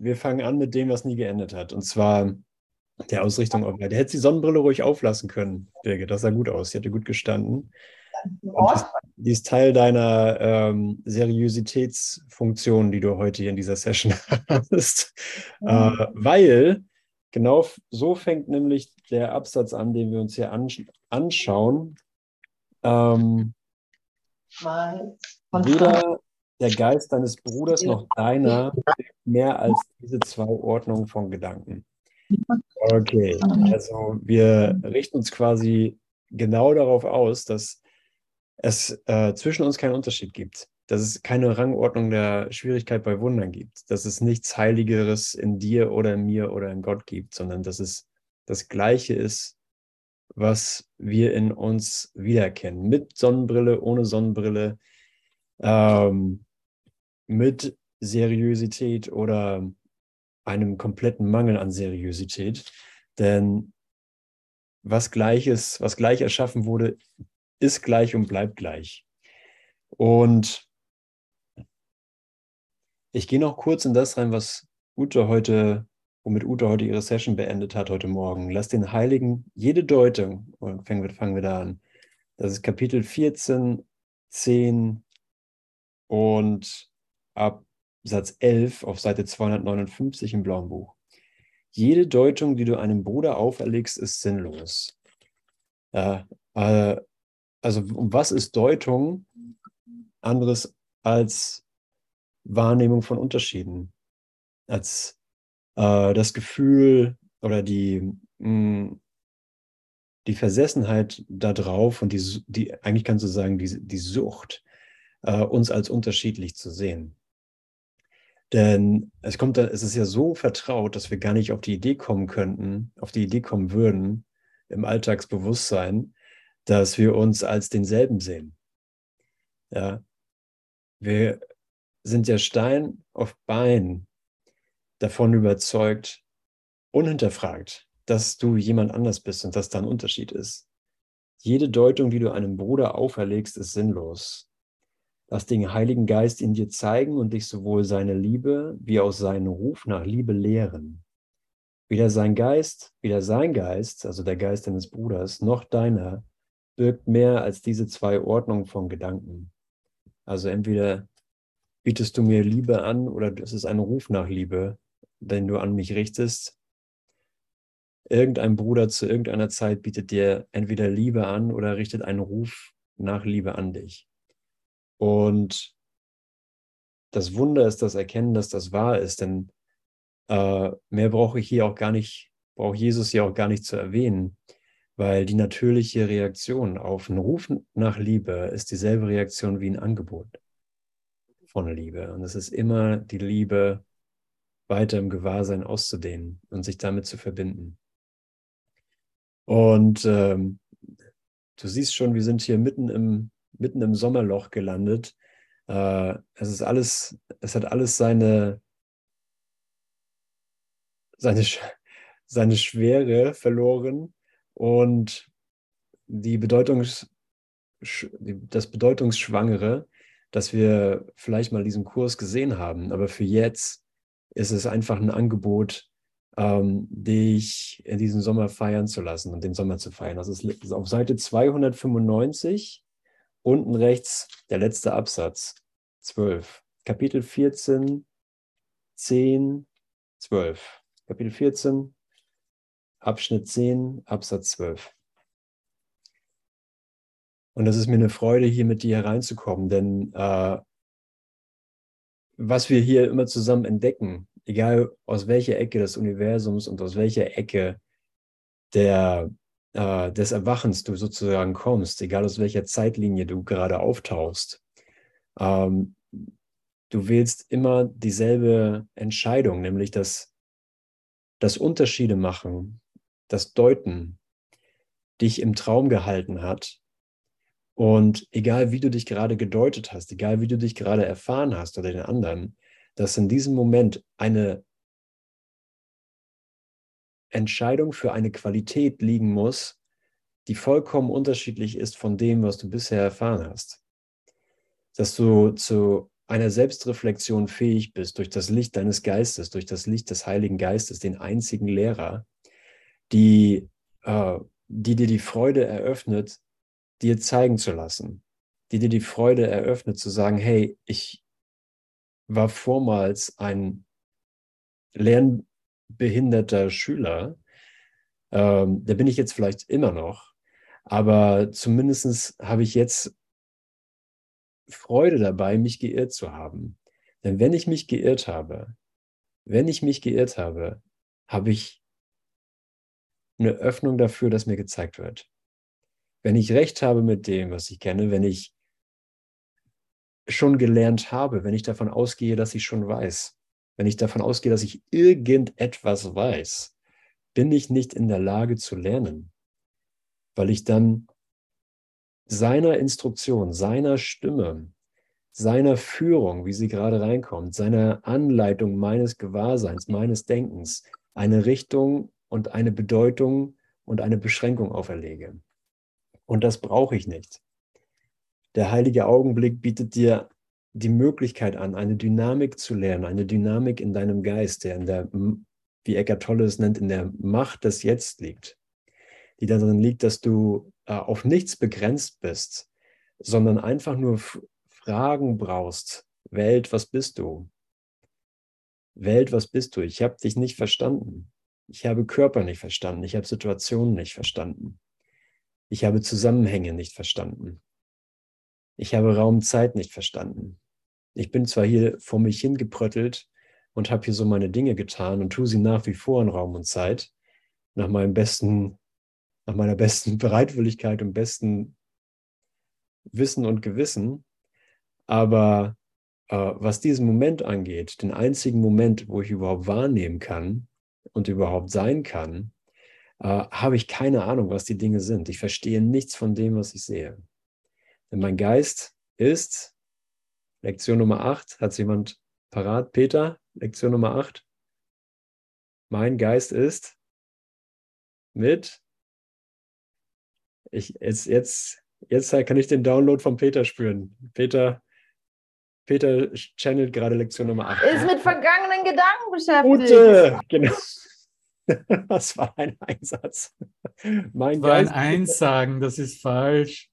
wir fangen an mit dem, was nie geendet hat. Und zwar der Ausrichtung auf. Der hätte die Sonnenbrille ruhig auflassen können, Birgit. Das sah gut aus. Die hätte gut gestanden. Und die ist Teil deiner ähm, Seriositätsfunktion, die du heute hier in dieser Session hast. Mhm. Äh, weil genau so fängt nämlich der Absatz an, den wir uns hier ansch anschauen. Ähm, weder der Geist deines Bruders noch deiner mehr als diese zwei Ordnungen von Gedanken. Okay, also wir richten uns quasi genau darauf aus, dass es äh, zwischen uns keinen Unterschied gibt, dass es keine Rangordnung der Schwierigkeit bei Wundern gibt, dass es nichts Heiligeres in dir oder in mir oder in Gott gibt, sondern dass es das Gleiche ist, was wir in uns wiedererkennen. Mit Sonnenbrille, ohne Sonnenbrille, ähm, mit Seriosität oder einem kompletten Mangel an Seriosität. Denn was Gleiches, was gleich erschaffen wurde, ist gleich und bleibt gleich. Und ich gehe noch kurz in das rein, was Ute heute, womit Ute heute ihre Session beendet hat heute Morgen. Lass den Heiligen jede Deutung, fangen wir, fangen wir da an. Das ist Kapitel 14, 10 und ab Satz 11 auf Seite 259 im Blauen Buch. Jede Deutung, die du einem Bruder auferlegst, ist sinnlos. Äh, äh, also was ist Deutung anderes als Wahrnehmung von Unterschieden, als äh, das Gefühl oder die, mh, mm, die Versessenheit darauf und die, die, eigentlich kannst du sagen, die, die Sucht, äh, uns als unterschiedlich zu sehen. Denn es kommt, es ist ja so vertraut, dass wir gar nicht auf die Idee kommen könnten, auf die Idee kommen würden, im Alltagsbewusstsein, dass wir uns als denselben sehen. Ja, wir sind ja Stein auf Bein davon überzeugt, unhinterfragt, dass du jemand anders bist und dass da ein Unterschied ist. Jede Deutung, die du einem Bruder auferlegst, ist sinnlos. Lass den Heiligen Geist in dir zeigen und dich sowohl seine Liebe wie auch seinen Ruf nach Liebe lehren. Weder sein Geist, weder sein Geist, also der Geist deines Bruders, noch deiner, birgt mehr als diese zwei Ordnungen von Gedanken. Also entweder bietest du mir Liebe an oder es ist ein Ruf nach Liebe, den du an mich richtest. Irgendein Bruder zu irgendeiner Zeit bietet dir entweder Liebe an oder richtet einen Ruf nach Liebe an dich. Und das Wunder ist das Erkennen, dass das wahr ist, denn äh, mehr brauche ich hier auch gar nicht, braucht Jesus hier auch gar nicht zu erwähnen, weil die natürliche Reaktion auf einen Ruf nach Liebe ist dieselbe Reaktion wie ein Angebot von Liebe. Und es ist immer die Liebe, weiter im Gewahrsein auszudehnen und sich damit zu verbinden. Und ähm, du siehst schon, wir sind hier mitten im mitten im Sommerloch gelandet. Äh, es ist alles, es hat alles seine, seine, seine Schwere verloren und die Bedeutungs, das Bedeutungsschwangere, dass wir vielleicht mal diesen Kurs gesehen haben. Aber für jetzt ist es einfach ein Angebot, ähm, dich in diesem Sommer feiern zu lassen und den Sommer zu feiern. Das ist auf Seite 295 Unten rechts der letzte Absatz, 12. Kapitel 14, 10, 12. Kapitel 14, Abschnitt 10, Absatz 12. Und es ist mir eine Freude, hier mit dir hereinzukommen, denn äh, was wir hier immer zusammen entdecken, egal aus welcher Ecke des Universums und aus welcher Ecke der äh, des Erwachens du sozusagen kommst, egal aus welcher Zeitlinie du gerade auftauchst, ähm, du wählst immer dieselbe Entscheidung, nämlich das, das Unterschiede machen, das Deuten dich im Traum gehalten hat. Und egal wie du dich gerade gedeutet hast, egal wie du dich gerade erfahren hast oder den anderen, dass in diesem Moment eine Entscheidung für eine Qualität liegen muss, die vollkommen unterschiedlich ist von dem, was du bisher erfahren hast. Dass du zu einer Selbstreflexion fähig bist, durch das Licht deines Geistes, durch das Licht des Heiligen Geistes, den einzigen Lehrer, die, äh, die dir die Freude eröffnet, dir zeigen zu lassen, die dir die Freude eröffnet, zu sagen, hey, ich war vormals ein lernbehinderter Schüler, ähm, da bin ich jetzt vielleicht immer noch, aber zumindest habe ich jetzt Freude dabei, mich geirrt zu haben. Denn wenn ich mich geirrt habe, wenn ich mich geirrt habe, habe ich eine Öffnung dafür, dass mir gezeigt wird. Wenn ich recht habe mit dem, was ich kenne, wenn ich schon gelernt habe, wenn ich davon ausgehe, dass ich schon weiß, wenn ich davon ausgehe, dass ich irgendetwas weiß, bin ich nicht in der Lage zu lernen, weil ich dann seiner Instruktion, seiner Stimme, seiner Führung, wie sie gerade reinkommt, seiner Anleitung meines Gewahrseins, meines Denkens, eine Richtung und eine Bedeutung und eine Beschränkung auferlege. Und das brauche ich nicht. Der heilige Augenblick bietet dir die Möglichkeit an, eine Dynamik zu lernen, eine Dynamik in deinem Geist, der in der, wie Eckart Tolle es nennt, in der Macht des Jetzt liegt, die darin liegt, dass du äh, auf nichts begrenzt bist, sondern einfach nur Fragen brauchst. Welt, was bist du? Welt, was bist du? Ich habe dich nicht verstanden. Ich habe Körper nicht verstanden. Ich habe Situationen nicht verstanden. Ich habe Zusammenhänge nicht verstanden. Ich habe Raum-Zeit nicht verstanden. Ich bin zwar hier vor mich hingepröttelt und habe hier so meine Dinge getan und tue sie nach wie vor in Raum und Zeit, nach meinem besten nach meiner besten Bereitwilligkeit und besten Wissen und Gewissen. Aber äh, was diesen Moment angeht, den einzigen Moment, wo ich überhaupt wahrnehmen kann und überhaupt sein kann, äh, habe ich keine Ahnung, was die Dinge sind. Ich verstehe nichts von dem, was ich sehe. Denn mein Geist ist, Lektion Nummer 8, hat jemand parat? Peter, Lektion Nummer 8. Mein Geist ist mit ich, jetzt, jetzt, jetzt kann ich den Download von Peter spüren. Peter, Peter channelt gerade Lektion Nummer 8. Ist mit vergangenen Gedanken beschäftigt. Gute, genau. Das war ein Einsatz. Mein das war ein Einsagen, das ist falsch.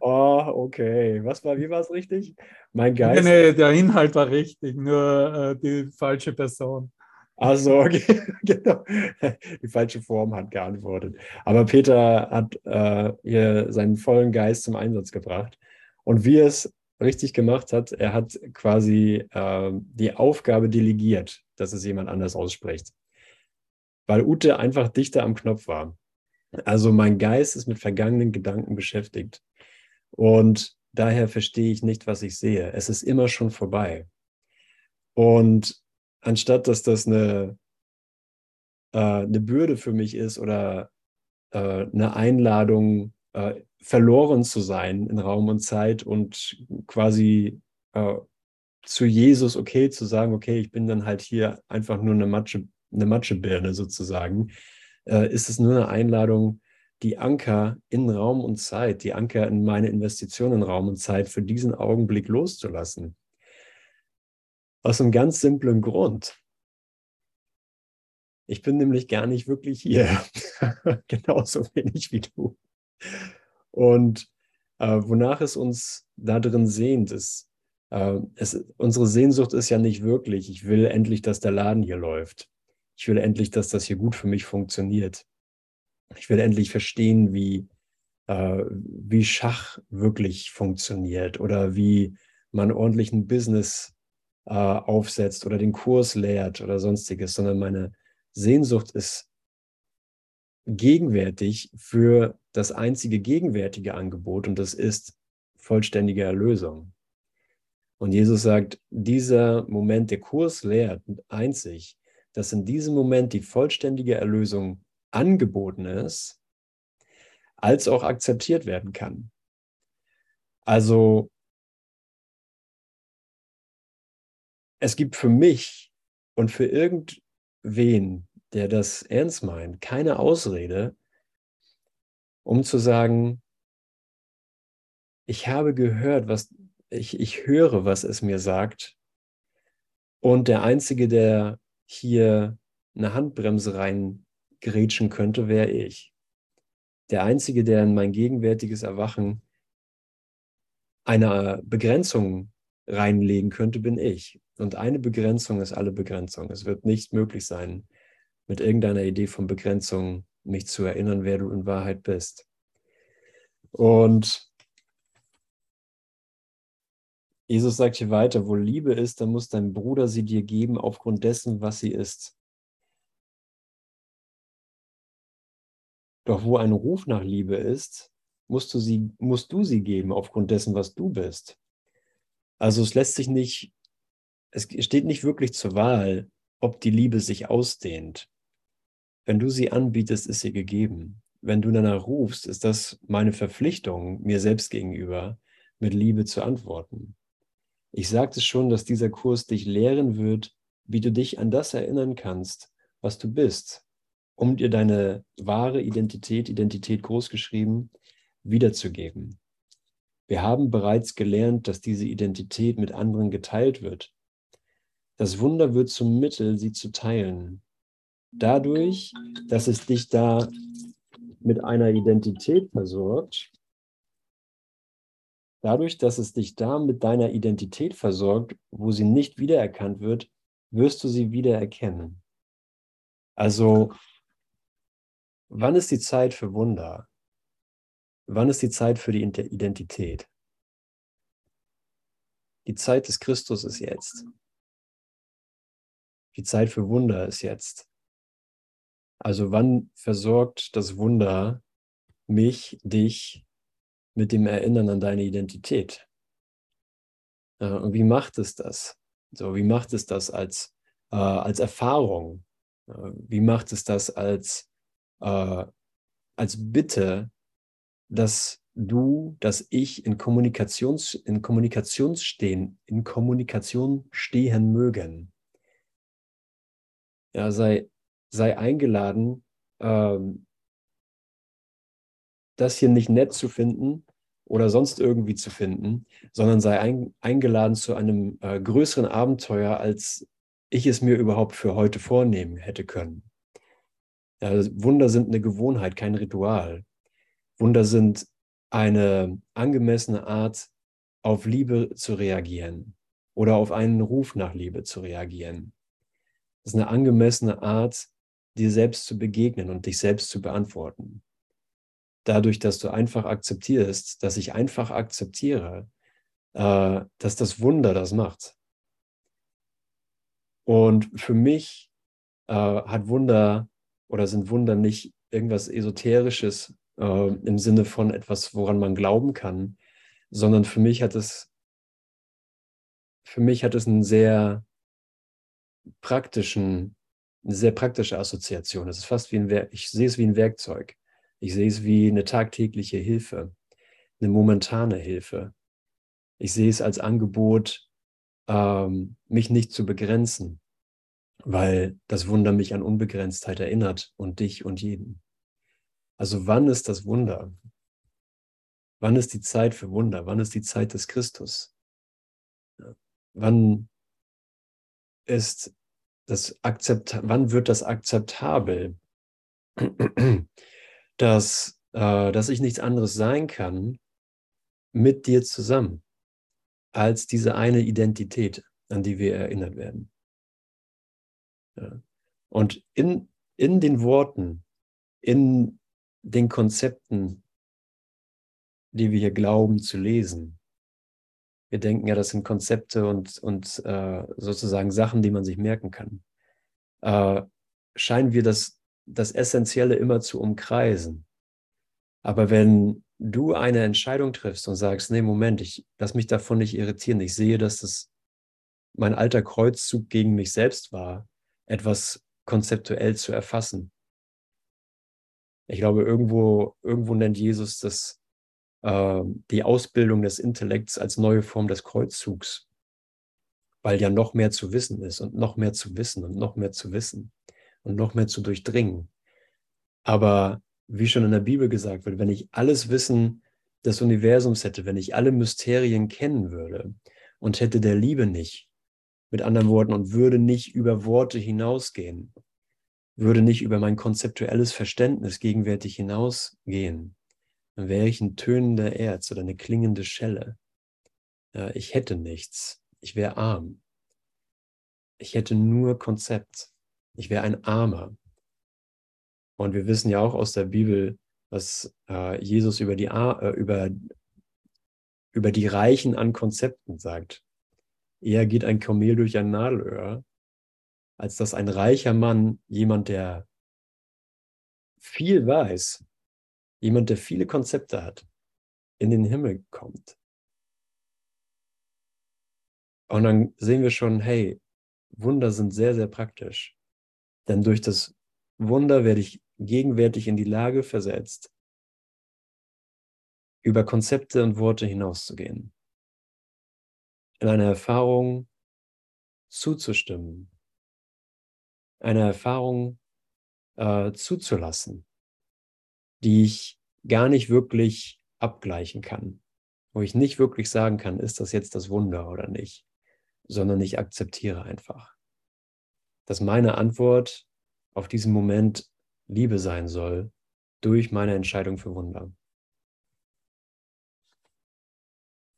Oh, okay. Was war, wie war es richtig? Mein Geist. Nee, nee, der Inhalt war richtig, nur äh, die falsche Person. Also, okay, genau. Die falsche Form hat geantwortet. Aber Peter hat äh, hier seinen vollen Geist zum Einsatz gebracht. Und wie er es richtig gemacht hat, er hat quasi äh, die Aufgabe delegiert, dass es jemand anders ausspricht. Weil Ute einfach dichter am Knopf war. Also mein Geist ist mit vergangenen Gedanken beschäftigt. Und daher verstehe ich nicht, was ich sehe. Es ist immer schon vorbei. Und anstatt dass das eine, äh, eine Bürde für mich ist oder äh, eine Einladung, äh, verloren zu sein in Raum und Zeit und quasi äh, zu Jesus okay zu sagen, okay, ich bin dann halt hier einfach nur eine Matsche, eine Matschebirne sozusagen, äh, ist es nur eine Einladung, die Anker in Raum und Zeit, die Anker in meine Investition in Raum und Zeit für diesen Augenblick loszulassen. Aus einem ganz simplen Grund. Ich bin nämlich gar nicht wirklich hier. Genauso wenig wie du. Und äh, wonach es uns da drin sehnt, ist, äh, es, unsere Sehnsucht ist ja nicht wirklich, ich will endlich, dass der Laden hier läuft. Ich will endlich, dass das hier gut für mich funktioniert. Ich will endlich verstehen, wie, äh, wie Schach wirklich funktioniert oder wie man ordentlichen Business äh, aufsetzt oder den Kurs lehrt oder sonstiges, sondern meine Sehnsucht ist gegenwärtig für das einzige gegenwärtige Angebot und das ist vollständige Erlösung. Und Jesus sagt, dieser Moment, der Kurs lehrt einzig, dass in diesem Moment die vollständige Erlösung angeboten ist, als auch akzeptiert werden kann. Also es gibt für mich und für irgendwen, der das ernst meint, keine Ausrede, um zu sagen, ich habe gehört, was, ich, ich höre, was es mir sagt. Und der Einzige, der hier eine Handbremse reingrätschen könnte, wäre ich. Der Einzige, der in mein gegenwärtiges Erwachen eine Begrenzung reinlegen könnte, bin ich. Und eine Begrenzung ist alle Begrenzung. Es wird nicht möglich sein, mit irgendeiner Idee von Begrenzung mich zu erinnern, wer du in Wahrheit bist. Und Jesus sagt hier weiter, wo Liebe ist, dann muss dein Bruder sie dir geben aufgrund dessen, was sie ist. Doch wo ein Ruf nach Liebe ist, musst du sie, musst du sie geben aufgrund dessen, was du bist. Also es lässt sich nicht, es steht nicht wirklich zur Wahl, ob die Liebe sich ausdehnt. Wenn du sie anbietest, ist sie gegeben. Wenn du danach rufst, ist das meine Verpflichtung, mir selbst gegenüber, mit Liebe zu antworten. Ich sagte schon, dass dieser Kurs dich lehren wird, wie du dich an das erinnern kannst, was du bist, um dir deine wahre Identität, Identität großgeschrieben, wiederzugeben. Wir haben bereits gelernt, dass diese Identität mit anderen geteilt wird. Das Wunder wird zum Mittel, sie zu teilen. Dadurch, dass es dich da mit einer Identität versorgt, dadurch, dass es dich da mit deiner Identität versorgt, wo sie nicht wiedererkannt wird, wirst du sie wiedererkennen. Also, wann ist die Zeit für Wunder? Wann ist die Zeit für die Identität? Die Zeit des Christus ist jetzt. Die Zeit für Wunder ist jetzt. Also wann versorgt das Wunder mich, dich mit dem Erinnern an deine Identität? Und wie macht es das? So, wie macht es das als, äh, als Erfahrung? Wie macht es das als, äh, als Bitte dass du, dass ich in, Kommunikations, in Kommunikation stehen, in Kommunikation stehen mögen. Ja, sei, sei eingeladen, ähm, das hier nicht nett zu finden oder sonst irgendwie zu finden, sondern sei ein, eingeladen zu einem äh, größeren Abenteuer, als ich es mir überhaupt für heute vornehmen hätte können. Ja, Wunder sind eine Gewohnheit, kein Ritual. Wunder sind eine angemessene Art, auf Liebe zu reagieren oder auf einen Ruf nach Liebe zu reagieren. Das ist eine angemessene Art, dir selbst zu begegnen und dich selbst zu beantworten. Dadurch, dass du einfach akzeptierst, dass ich einfach akzeptiere, äh, dass das Wunder das macht. Und für mich äh, hat Wunder oder sind Wunder nicht irgendwas Esoterisches äh, im Sinne von etwas, woran man glauben kann, sondern für mich hat es, für mich hat es einen sehr praktischen, eine sehr praktische Assoziation. Es ist fast wie ein Werk, ich sehe es wie ein Werkzeug. Ich sehe es wie eine tagtägliche Hilfe, eine momentane Hilfe. Ich sehe es als Angebot, ähm, mich nicht zu begrenzen, weil das Wunder mich an Unbegrenztheit erinnert und dich und jeden. Also wann ist das Wunder? Wann ist die Zeit für Wunder? Wann ist die Zeit des Christus? Wann ist das Akzept, wann wird das akzeptabel, dass, äh, dass ich nichts anderes sein kann mit dir zusammen als diese eine Identität, an die wir erinnert werden. Ja. Und in, in den Worten, in den Konzepten, die wir hier glauben zu lesen. Wir denken ja, das sind Konzepte und, und äh, sozusagen Sachen, die man sich merken kann. Äh, scheinen wir das, das Essentielle immer zu umkreisen. Aber wenn du eine Entscheidung triffst und sagst, nee, Moment, ich lass mich davon nicht irritieren, ich sehe, dass das mein alter Kreuzzug gegen mich selbst war, etwas konzeptuell zu erfassen ich glaube, irgendwo, irgendwo nennt Jesus das äh, die Ausbildung des Intellekts als neue Form des Kreuzzugs, weil ja noch mehr zu wissen ist und noch mehr zu wissen und noch mehr zu wissen und noch mehr zu durchdringen. Aber wie schon in der Bibel gesagt wird, wenn ich alles Wissen des Universums hätte, wenn ich alle Mysterien kennen würde und hätte der Liebe nicht, mit anderen Worten, und würde nicht über Worte hinausgehen, würde nicht über mein konzeptuelles Verständnis gegenwärtig hinausgehen, dann wäre ich ein tönender Erz oder eine klingende Schelle. Ich hätte nichts. Ich wäre arm. Ich hätte nur Konzept. Ich wäre ein Armer. Und wir wissen ja auch aus der Bibel, was äh, Jesus über die, äh, über, über die Reichen an Konzepten sagt. Eher geht ein Kamel durch ein Nadelöhr, als dass ein reicher Mann, jemand, der viel weiß, jemand, der viele Konzepte hat, in den Himmel kommt. Und dann sehen wir schon, hey, Wunder sind sehr, sehr praktisch. Denn durch das Wunder werde ich gegenwärtig in die Lage versetzt, über Konzepte und Worte hinauszugehen, in einer Erfahrung zuzustimmen, eine Erfahrung äh, zuzulassen, die ich gar nicht wirklich abgleichen kann, wo ich nicht wirklich sagen kann, ist das jetzt das Wunder oder nicht, sondern ich akzeptiere einfach, dass meine Antwort auf diesen Moment Liebe sein soll durch meine Entscheidung für Wunder.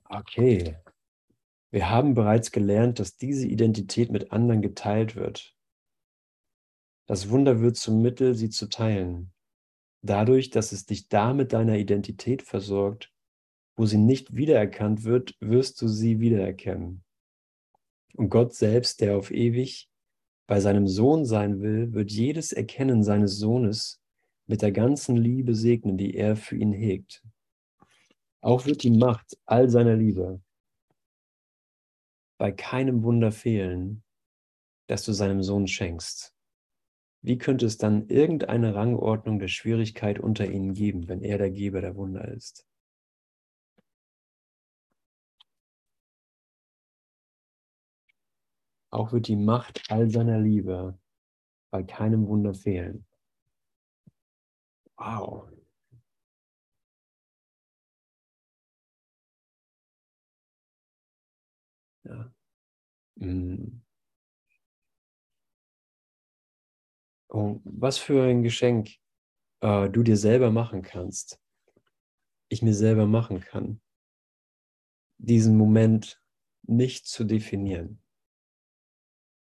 Okay, wir haben bereits gelernt, dass diese Identität mit anderen geteilt wird. Das Wunder wird zum Mittel, sie zu teilen. Dadurch, dass es dich da mit deiner Identität versorgt, wo sie nicht wiedererkannt wird, wirst du sie wiedererkennen. Und Gott selbst, der auf ewig bei seinem Sohn sein will, wird jedes Erkennen seines Sohnes mit der ganzen Liebe segnen, die er für ihn hegt. Auch wird die Macht all seiner Liebe bei keinem Wunder fehlen, das du seinem Sohn schenkst. Wie könnte es dann irgendeine Rangordnung der Schwierigkeit unter ihnen geben, wenn er der Geber der Wunder ist? Auch wird die Macht all seiner Liebe bei keinem Wunder fehlen. Wow. Ja. Mm. Oh, was für ein Geschenk äh, du dir selber machen kannst. Ich mir selber machen kann. Diesen Moment nicht zu definieren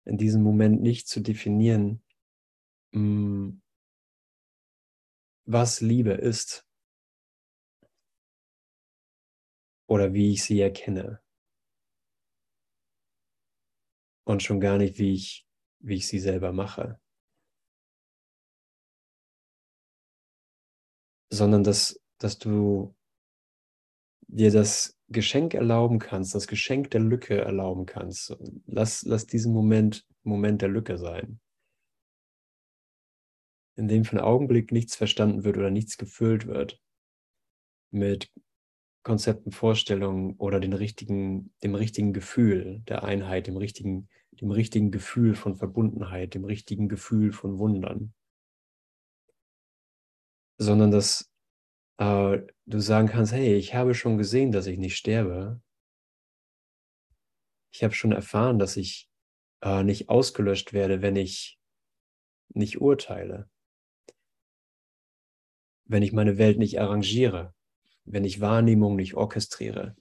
in diesem Moment nicht zu definieren, mm, was Liebe ist oder wie ich sie erkenne. Und schon gar nicht, wie ich, wie ich sie selber mache. Sondern dass, dass du dir das Geschenk erlauben kannst, das Geschenk der Lücke erlauben kannst. Lass, lass diesen Moment Moment der Lücke sein, in dem für einen Augenblick nichts verstanden wird oder nichts gefüllt wird mit Konzepten, Vorstellungen oder den richtigen, dem richtigen Gefühl der Einheit, dem richtigen, dem richtigen Gefühl von Verbundenheit, dem richtigen Gefühl von Wundern. Sondern dass äh, du sagen kannst, hey, ich habe schon gesehen, dass ich nicht sterbe. Ich habe schon erfahren, dass ich äh, nicht ausgelöscht werde, wenn ich nicht urteile. Wenn ich meine Welt nicht arrangiere, wenn ich Wahrnehmung nicht orchestriere,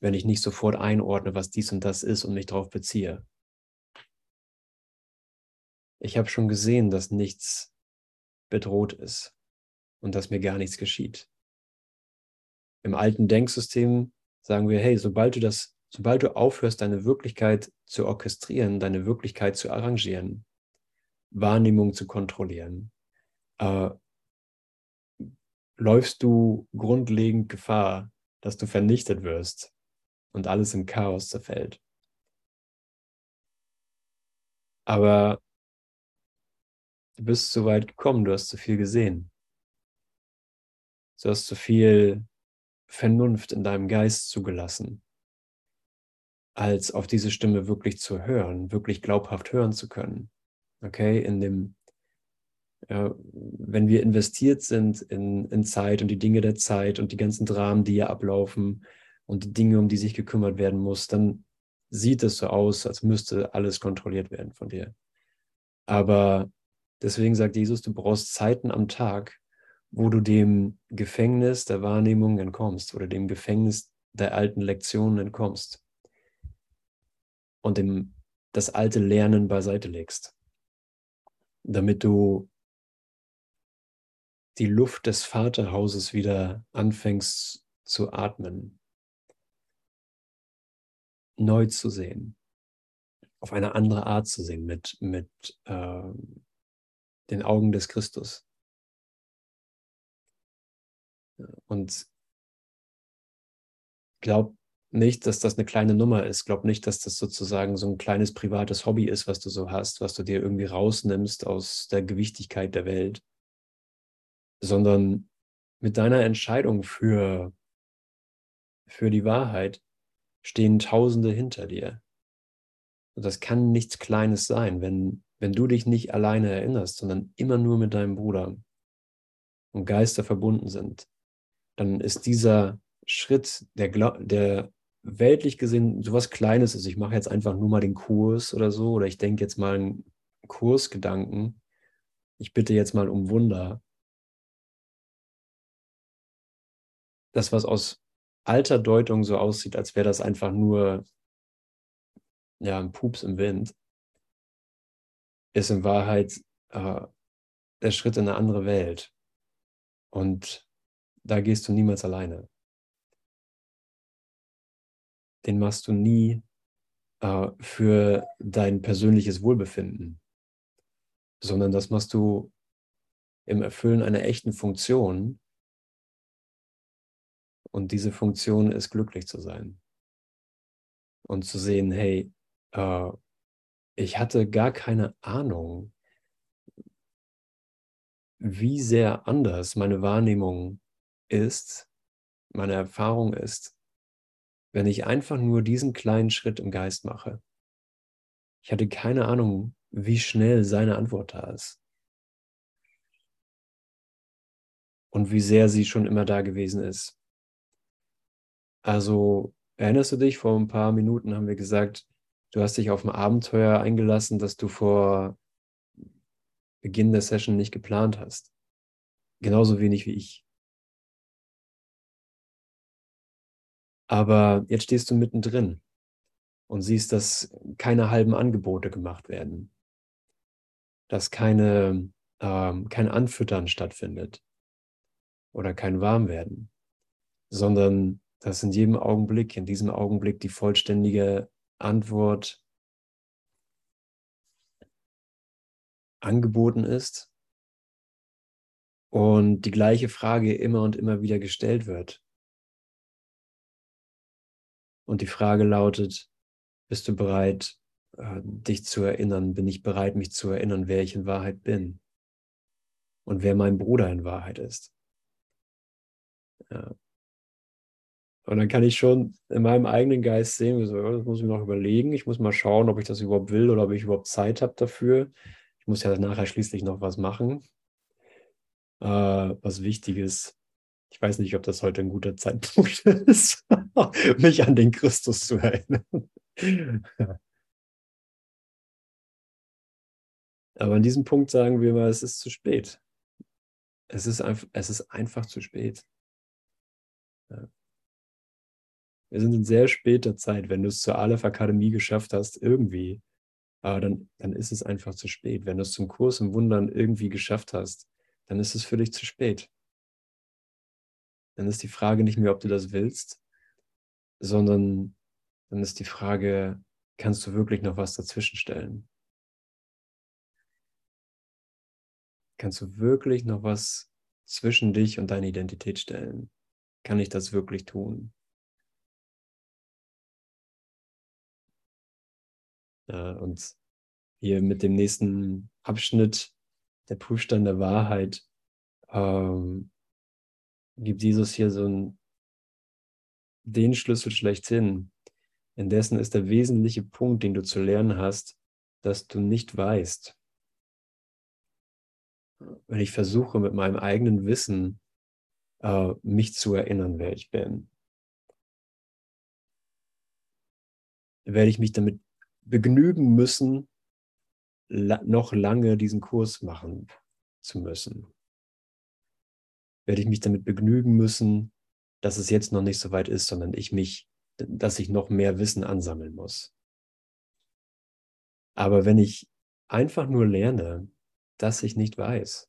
wenn ich nicht sofort einordne, was dies und das ist und mich darauf beziehe. Ich habe schon gesehen, dass nichts bedroht ist und dass mir gar nichts geschieht. Im alten Denksystem sagen wir, hey, sobald du das, sobald du aufhörst, deine Wirklichkeit zu orchestrieren, deine Wirklichkeit zu arrangieren, Wahrnehmung zu kontrollieren, äh, läufst du grundlegend Gefahr, dass du vernichtet wirst und alles im Chaos zerfällt. Aber du bist zu weit gekommen, du hast zu viel gesehen. Du hast zu viel Vernunft in deinem Geist zugelassen, als auf diese Stimme wirklich zu hören, wirklich glaubhaft hören zu können. Okay, in dem, Ja, wenn wir investiert sind in, in Zeit und die Dinge der Zeit und die ganzen Dramen, die hier ablaufen und die Dinge, um die sich gekümmert werden muss, dann sieht es so aus, als müsste alles kontrolliert werden von dir. Aber deswegen sagt Jesus, du brauchst Zeiten am Tag, wo du dem Gefängnis der Wahrnehmung entkommst oder dem Gefängnis der alten Lektionen entkommst und dem, das alte Lernen beiseite legst, damit du die Luft des Vaterhauses wieder anfängst zu atmen, neu zu sehen, auf eine andere Art zu sehen, mit, mit äh, den Augen des Christus. Und glaub nicht, dass das eine kleine Nummer ist. Glaub nicht, dass das sozusagen so ein kleines privates Hobby ist, was du so hast, was du dir irgendwie rausnimmst aus der Gewichtigkeit der Welt, sondern mit deiner Entscheidung für, für die Wahrheit stehen Tausende hinter dir. Und das kann nichts Kleines sein, wenn, wenn du dich nicht alleine erinnerst, sondern immer nur mit deinem Bruder und Geister verbunden sind dann ist dieser Schritt, der, der weltlich gesehen sowas Kleines ist. Ich mache jetzt einfach nur mal den Kurs oder so, oder ich denke jetzt mal einen Kursgedanken. Ich bitte jetzt mal um Wunder. Das, was aus alter Deutung so aussieht, als wäre das einfach nur ja, ein Pups im Wind, ist in Wahrheit äh, der Schritt in eine andere Welt. Und da gehst du niemals alleine. Den machst du nie äh, für dein persönliches Wohlbefinden, sondern das machst du im Erfüllen einer echten Funktion. Und diese Funktion ist glücklich zu sein. Und zu sehen, hey, äh, ich hatte gar keine Ahnung, wie sehr anders meine Wahrnehmung ist, meine Erfahrung ist, wenn ich einfach nur diesen kleinen Schritt im Geist mache. Ich hatte keine Ahnung, wie schnell seine Antwort da ist. Und wie sehr sie schon immer da gewesen ist. Also erinnerst du dich, vor ein paar Minuten haben wir gesagt, du hast dich auf ein Abenteuer eingelassen, das du vor Beginn der Session nicht geplant hast. Genauso wenig wie ich. Aber jetzt stehst du mittendrin und siehst, dass keine halben Angebote gemacht werden, dass keine, ähm, kein Anfüttern stattfindet oder kein Warmwerden, sondern dass in jedem Augenblick, in diesem Augenblick die vollständige Antwort angeboten ist und die gleiche Frage immer und immer wieder gestellt wird. Und die Frage lautet, bist du bereit, äh, dich zu erinnern? Bin ich bereit, mich zu erinnern, wer ich in Wahrheit bin? Und wer mein Bruder in Wahrheit ist? Ja. Und dann kann ich schon in meinem eigenen Geist sehen, so, das muss ich noch überlegen. Ich muss mal schauen, ob ich das überhaupt will oder ob ich überhaupt Zeit habe dafür. Ich muss ja nachher schließlich noch was machen, äh, was wichtig ist. Ich weiß nicht, ob das heute ein guter Zeitpunkt ist, mich an den Christus zu erinnern. Aber an diesem Punkt sagen wir mal, es ist zu spät. Es ist, einfach, es ist einfach zu spät. Ja. Wir sind in sehr später Zeit. Wenn du es zur Aleph Akademie geschafft hast, irgendwie, aber dann, dann ist es einfach zu spät. Wenn du es zum Kurs im Wundern irgendwie geschafft hast, dann ist es für dich zu spät dann ist die Frage nicht mehr, ob du das willst, sondern dann ist die Frage, kannst du wirklich noch was dazwischen stellen? Kannst du wirklich noch was zwischen dich und deine Identität stellen? Kann ich das wirklich tun? Und hier mit dem nächsten Abschnitt, der Prüfstand der Wahrheit, ähm, gibt Jesus hier so einen, den Schlüssel schlechthin. Indessen ist der wesentliche Punkt, den du zu lernen hast, dass du nicht weißt. wenn ich versuche, mit meinem eigenen Wissen äh, mich zu erinnern, wer ich bin, werde ich mich damit begnügen müssen, la noch lange diesen Kurs machen zu müssen. Werde ich mich damit begnügen müssen, dass es jetzt noch nicht so weit ist, sondern ich mich, dass ich noch mehr Wissen ansammeln muss. Aber wenn ich einfach nur lerne, dass ich nicht weiß,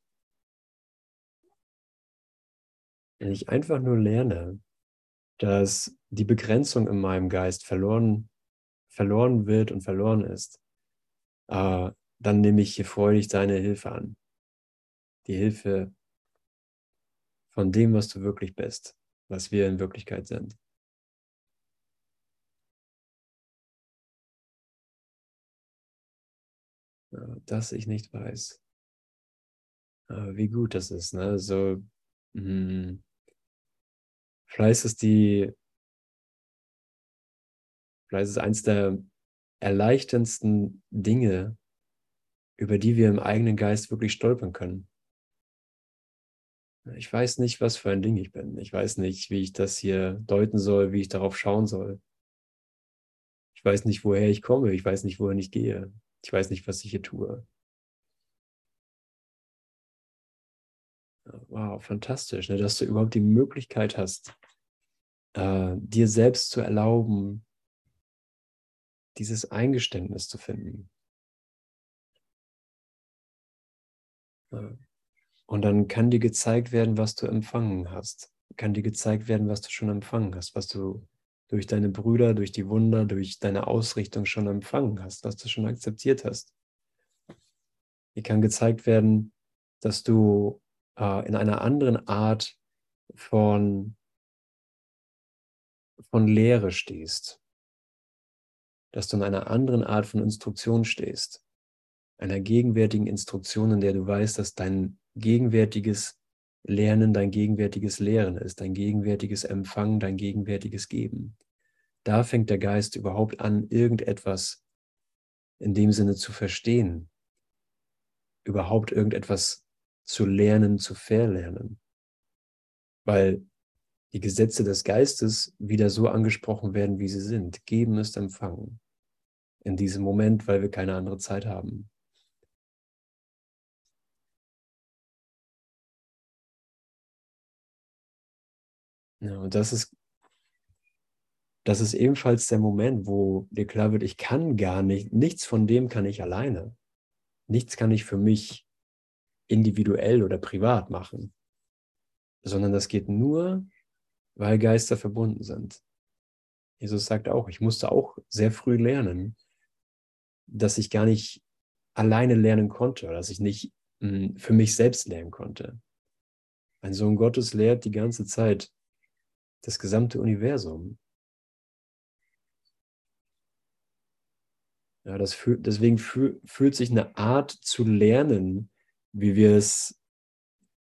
wenn ich einfach nur lerne, dass die Begrenzung in meinem Geist verloren, verloren wird und verloren ist, äh, dann nehme ich hier freudig deine Hilfe an. Die Hilfe von dem, was du wirklich bist, was wir in Wirklichkeit sind. Dass ich nicht weiß. Wie gut das ist, ne? So, mh, hm, Fleiß ist die, Fleiß ist eins der erleichterndsten Dinge, über die wir im eigenen Geist wirklich stolpern können. Ich weiß nicht, was für ein Ding ich bin. Ich weiß nicht, wie ich das hier deuten soll, wie ich darauf schauen soll. Ich weiß nicht, woher ich komme. Ich weiß nicht, wohin ich gehe. Ich weiß nicht, was ich hier tue. Wow, fantastisch, ne, dass du überhaupt die Möglichkeit hast, äh, dir selbst zu erlauben, dieses Eingeständnis zu finden. Und dann kann dir gezeigt werden, was du empfangen hast. Kann dir gezeigt werden, was du schon empfangen hast, was du durch deine Brüder, durch die Wunder, durch deine Ausrichtung schon empfangen hast, was du schon akzeptiert hast. Dir kann gezeigt werden, dass du äh, in einer anderen Art von, von Lehre stehst, dass du in einer anderen Art von Instruktion stehst, einer gegenwärtigen Instruktion, in der du weißt, dass dein gegenwärtiges Lernen dein gegenwärtiges Lehren ist, dein gegenwärtiges Empfangen, dein gegenwärtiges Geben. Da fängt der Geist überhaupt an, irgendetwas in dem Sinne zu verstehen, überhaupt irgendetwas zu lernen, zu verlernen. Weil die Gesetze des Geistes wieder so angesprochen werden, wie sie sind. Geben ist empfangen. In diesem Moment, weil wir keine andere Zeit haben. Ja, und das ist, das ist ebenfalls der Moment, wo dir klar wird, ich kann gar nicht, nichts von dem kann ich alleine. Nichts kann ich für mich individuell oder privat machen, sondern das geht nur, weil Geister verbunden sind. Jesus sagt auch, ich musste auch sehr früh lernen, dass ich gar nicht alleine lernen konnte, dass ich nicht mh, hm, für mich selbst lernen konnte. Ein Sohn Gottes lehrt die ganze Zeit das gesamte Universum. Ja, das fühl, deswegen fühl, fühlt sich eine Art zu lernen, wie wir es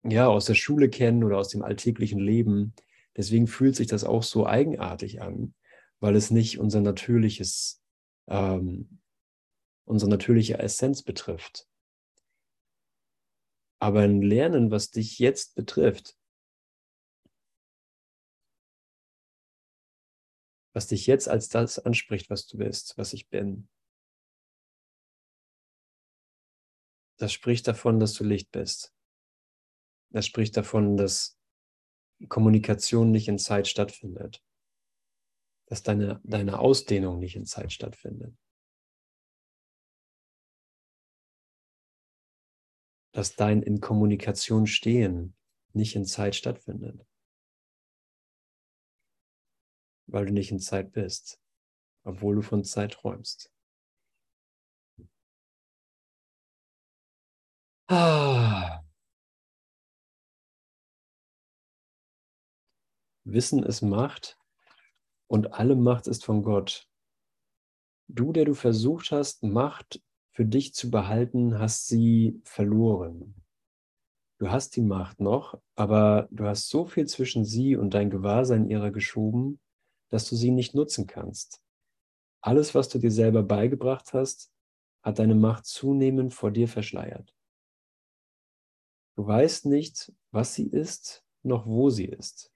ja aus der Schule kennen oder aus dem alltäglichen Leben. Deswegen fühlt sich das auch so eigenartig an, weil es nicht unser natürliches, ähm, unsere natürliche Essenz betrifft. Aber ein Lernen, was dich jetzt betrifft, was dich jetzt als das anspricht, was du bist, was ich bin. Das spricht davon, dass du Licht bist. Das spricht davon, dass Kommunikation nicht in Zeit stattfindet. Dass deine, deine Ausdehnung nicht in Zeit stattfindet. Dass dein in Kommunikation stehen nicht in Zeit stattfindet weil du nicht in Zeit bist, obwohl du von Zeit träumst. Ah. Wissen ist Macht und alle Macht ist von Gott. Du, der du versucht hast, Macht für dich zu behalten, hast sie verloren. Du hast die Macht noch, aber du hast so viel zwischen sie und dein Gewahrsein ihrer geschoben, dass du sie nicht nutzen kannst. Alles, was du dir selber beigebracht hast, hat deine Macht zunehmend vor dir verschleiert. Du weißt nicht, was sie ist, noch wo sie ist.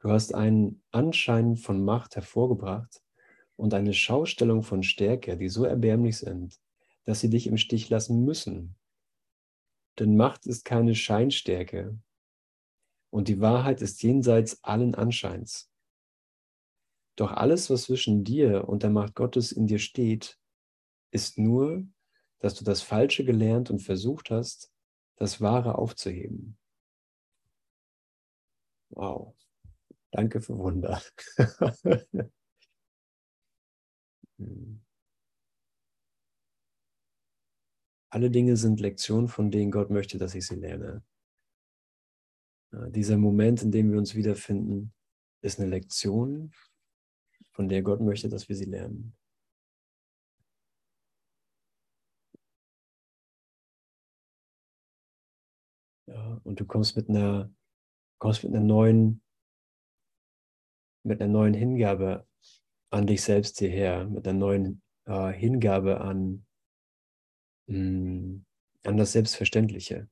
Du hast einen Anschein von Macht hervorgebracht und eine Schaustellung von Stärke, die so erbärmlich sind, dass sie dich im Stich lassen müssen. Denn Macht ist keine Scheinstärke und die Wahrheit ist jenseits allen Anscheins. Doch alles, was zwischen dir und der Macht Gottes in dir steht, ist nur, dass du das Falsche gelernt und versucht hast, das Wahre aufzuheben. Wow. Danke für Wunder. Hm. Alle Dinge sind Lektionen, von denen Gott möchte, dass ich sie lerne. Dieser Moment, in dem wir uns wiederfinden, ist eine Lektion, von der Gott möchte, dass wir sie lernen. Ja, und du kommst mit einer, kommst mit einer neuen, mit einer neuen Hingabe an dich selbst hierher, mit einer neuen äh, Hingabe an, mh, mm, an das Selbstverständliche,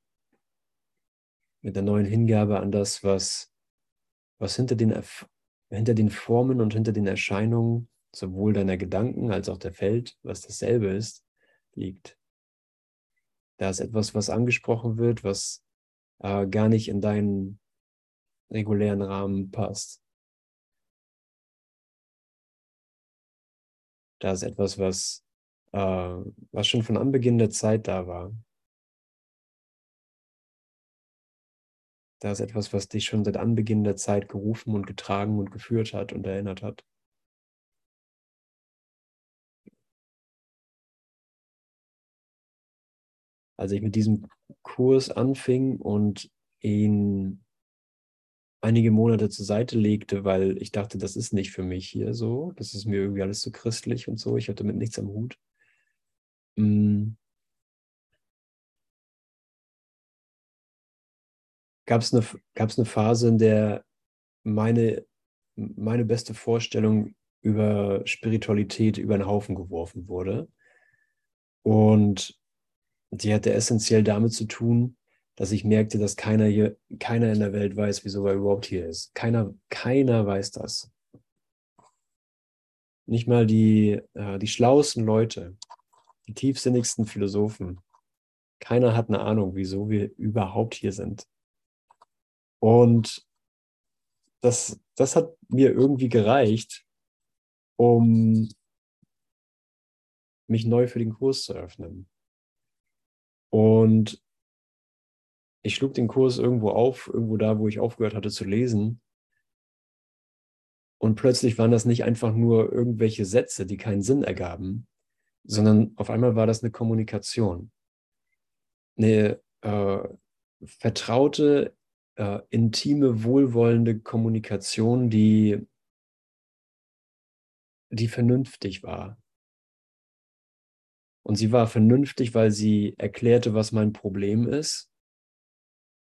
mit einer neuen Hingabe an das, was, was hinter, den, hinter den Formen und hinter den Erscheinungen sowohl deiner Gedanken als auch der Welt, was dasselbe ist, liegt. Da ist etwas, was angesprochen wird, was äh, gar nicht in deinen regulären Rahmen passt. Da ist etwas, was, äh, was schon von Anbeginn der Zeit da war. Da ist etwas, was dich schon seit Anbeginn der Zeit gerufen und getragen und geführt hat und erinnert hat. Als ich mit diesem Kurs anfing und ihn einige Monate zur Seite legte, weil ich dachte, das ist nicht für mich hier so. Das ist mir irgendwie alles zu so christlich und so. Ich hatte mit nichts am Hut. Mm. Gab es eine, gab's eine Phase, in der meine, meine beste Vorstellung über Spiritualität über den Haufen geworfen wurde. Und die hatte essentiell damit zu tun, dass ich merkte, dass keiner hier, keiner in der Welt weiß, wieso er überhaupt hier ist. Keiner, keiner weiß das. Nicht mal die, äh, die schlauesten Leute, die tiefsinnigsten Philosophen. Keiner hat eine Ahnung, wieso wir überhaupt hier sind. Und das, das hat mir irgendwie gereicht, um mich neu für den Kurs zu öffnen. Und ich schlug den Kurs irgendwo auf, irgendwo da, wo ich aufgehört hatte zu lesen. Und plötzlich waren das nicht einfach nur irgendwelche Sätze, die keinen Sinn ergaben, sondern auf einmal war das eine Kommunikation. Eine äh, vertraute, äh, intime, wohlwollende Kommunikation, die, die vernünftig war. Und sie war vernünftig, weil sie erklärte, was mein Problem ist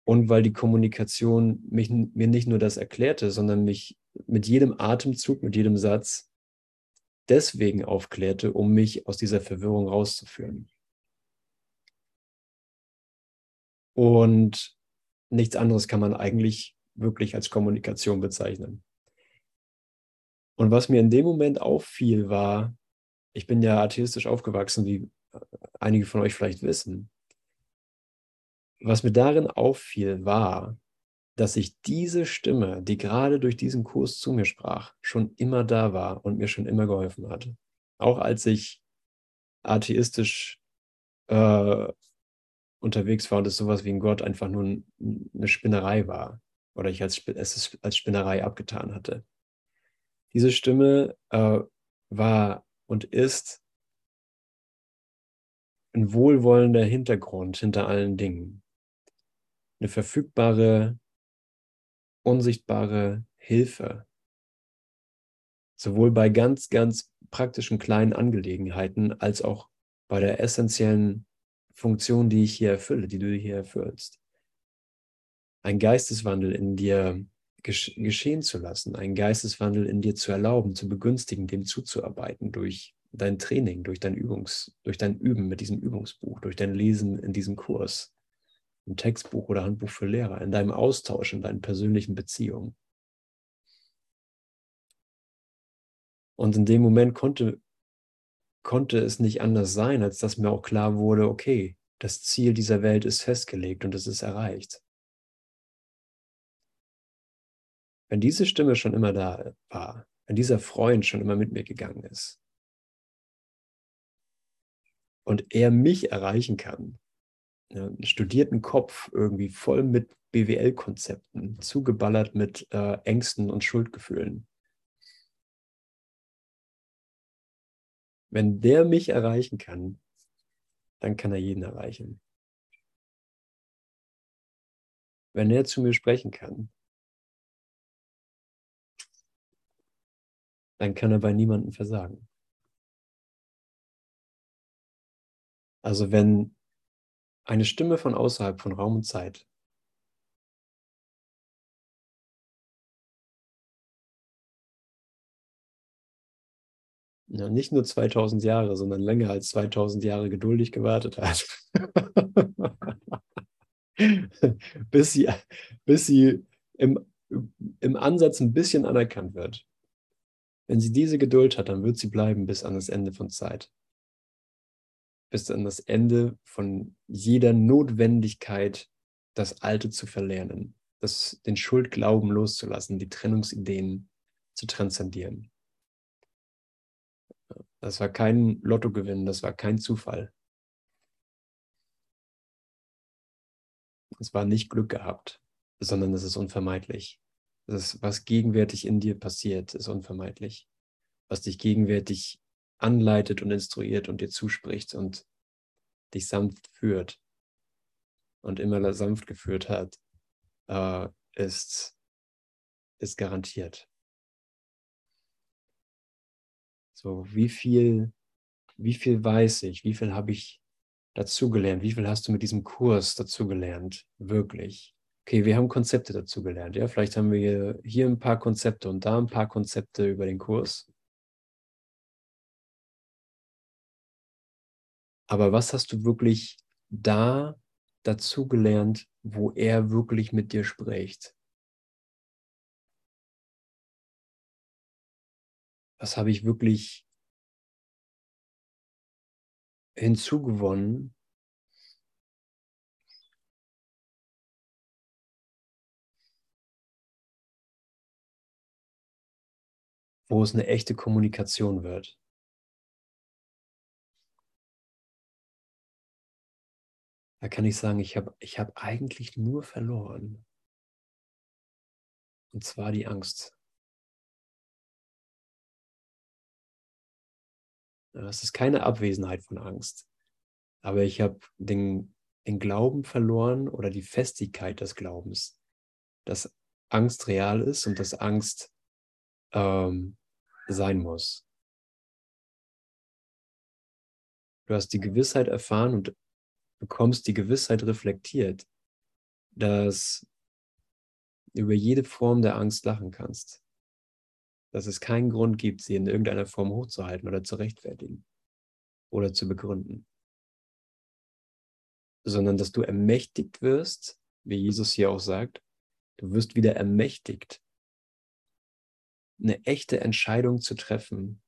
und weil die Kommunikation mich, mir nicht nur das erklärte, sondern mich mit jedem Atemzug, mit jedem Satz deswegen aufklärte, um mich aus dieser Verwirrung rauszuführen. Und nichts anderes kann man eigentlich wirklich als Kommunikation bezeichnen. Und was mir in dem Moment auffiel, war, ich bin ja atheistisch aufgewachsen, wie einige von euch vielleicht wissen was mir darin auffiel, war, dass ich diese Stimme, die gerade durch diesen Kurs zu mir sprach, schon immer da war und mir schon immer geholfen hat. Auch als ich atheistisch äh, unterwegs war und es sowas wie ein Gott einfach nur eine Spinnerei war oder ich als, es als Spinnerei abgetan hatte. Diese Stimme äh, war und ist ein wohlwollender Hintergrund hinter allen Dingen eine verfügbare, unsichtbare Hilfe. Sowohl bei ganz, ganz praktischen kleinen Angelegenheiten als auch bei der essentiellen Funktion, die ich hier erfülle, die du hier erfüllst. Ein Geisteswandel in dir geschehen zu lassen, einen Geisteswandel in dir zu erlauben, zu begünstigen, dem zuzuarbeiten durch dein Training, durch dein Übungs, durch dein Üben mit diesem Übungsbuch, durch dein Lesen in diesem Kurs, Im Textbuch oder Handbuch für Lehrer, in deinem Austausch, in deinen persönlichen Beziehungen. Und in dem Moment konnte, konnte es nicht anders sein, als dass mir auch klar wurde, okay, das Ziel dieser Welt ist festgelegt und es ist erreicht. Wenn diese Stimme schon immer da war, wenn dieser Freund schon immer mit mir gegangen ist und er mich erreichen kann, ja, einen studierten Kopf irgendwie voll mit BWL-Konzepten, zugeballert mit äh, Ängsten und Schuldgefühlen. Wenn der mich erreichen kann, dann kann er jeden erreichen. Wenn er zu mir sprechen kann, dann kann er bei niemandem versagen. Also wenn eine Stimme von außerhalb von Raum und Zeit ja, nicht nur 2000 Jahre, sondern länger als 2000 Jahre geduldig gewartet hat, bis sie, bis sie im, im Ansatz ein bisschen anerkannt wird. Wenn sie diese Geduld hat, dann wird sie bleiben bis an das Ende von Zeit. Bis an das Ende von jeder Notwendigkeit, das Alte zu verlernen, das, den Schuldglauben loszulassen, die Trennungsideen zu transzendieren. Das war kein Lottogewinn, das war kein Zufall. Es war nicht Glück gehabt, sondern es ist unvermeidlich. Das, was gegenwärtig in dir passiert, ist unvermeidlich. Was dich gegenwärtig anleitet und instruiert und dir zuspricht und dich sanft führt und immer sanft geführt hat, äh, ist, ist garantiert. So, wie viel, wie viel weiß ich, wie viel habe ich dazugelernt, wie viel hast du mit diesem Kurs dazugelernt, wirklich? Okay, wir haben Konzepte dazugelernt, ja, vielleicht haben wir hier ein paar Konzepte und da ein paar Konzepte über den Kurs. Aber was hast du wirklich da dazugelernt, wo er wirklich mit dir spricht? Was habe ich wirklich hinzugewonnen, wo es eine echte Kommunikation wird. Da kann ich sagen, ich habe ich hab eigentlich nur verloren. Und zwar die Angst. Es ist keine Abwesenheit von Angst. Aber ich habe den, den Glauben verloren oder die Festigkeit des Glaubens, dass Angst real ist und dass Angst ähm, sein muss. Du hast die Gewissheit erfahren und bekommst die Gewissheit reflektiert, dass du über jede Form der Angst lachen kannst dass es keinen Grund gibt, sie in irgendeiner Form hochzuhalten oder zu rechtfertigen oder zu begründen, sondern dass du ermächtigt wirst, wie Jesus hier auch sagt, du wirst wieder ermächtigt, eine echte Entscheidung zu treffen,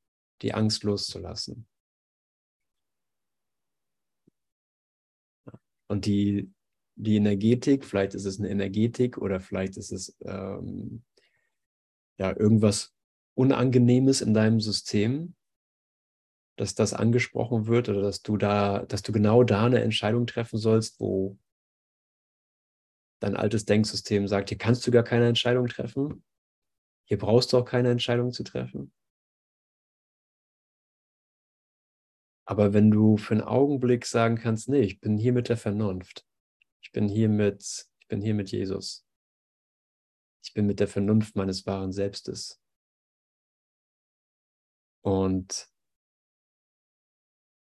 die Angst loszulassen. Und die, die Energetik, vielleicht ist es eine Energetik oder vielleicht ist es ähm, ja irgendwas Unangenehmes in deinem System, dass das angesprochen wird oder dass du da, dass du genau da eine Entscheidung treffen sollst, wo dein altes Denksystem sagt, hier kannst du gar keine Entscheidung treffen, hier brauchst du auch keine Entscheidung zu treffen. Aber wenn du für einen Augenblick sagen kannst, nee, ich bin hier mit der Vernunft, ich bin hier mit, ich bin hier mit Jesus, ich bin mit der Vernunft meines wahren Selbstes, und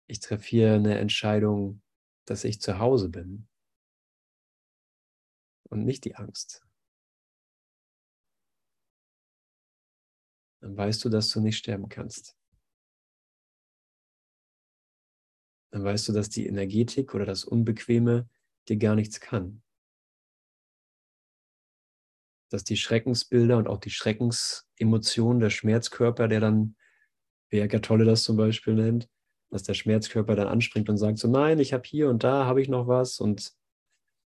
ich treffe hier eine Entscheidung, dass ich zu Hause bin und nicht die Angst. Dann weißt du, dass du nicht sterben kannst. Dann weißt du, dass die Energetik oder das Unbequeme dir gar nichts kann. dass die Schreckensbilder und auch die Schreckensemotionen, der Schmerzkörper, der dann, wie Eckart Tolle das zum Beispiel nennt, dass der Schmerzkörper dann anspringt und sagt so, nein, ich habe hier und da habe ich noch was und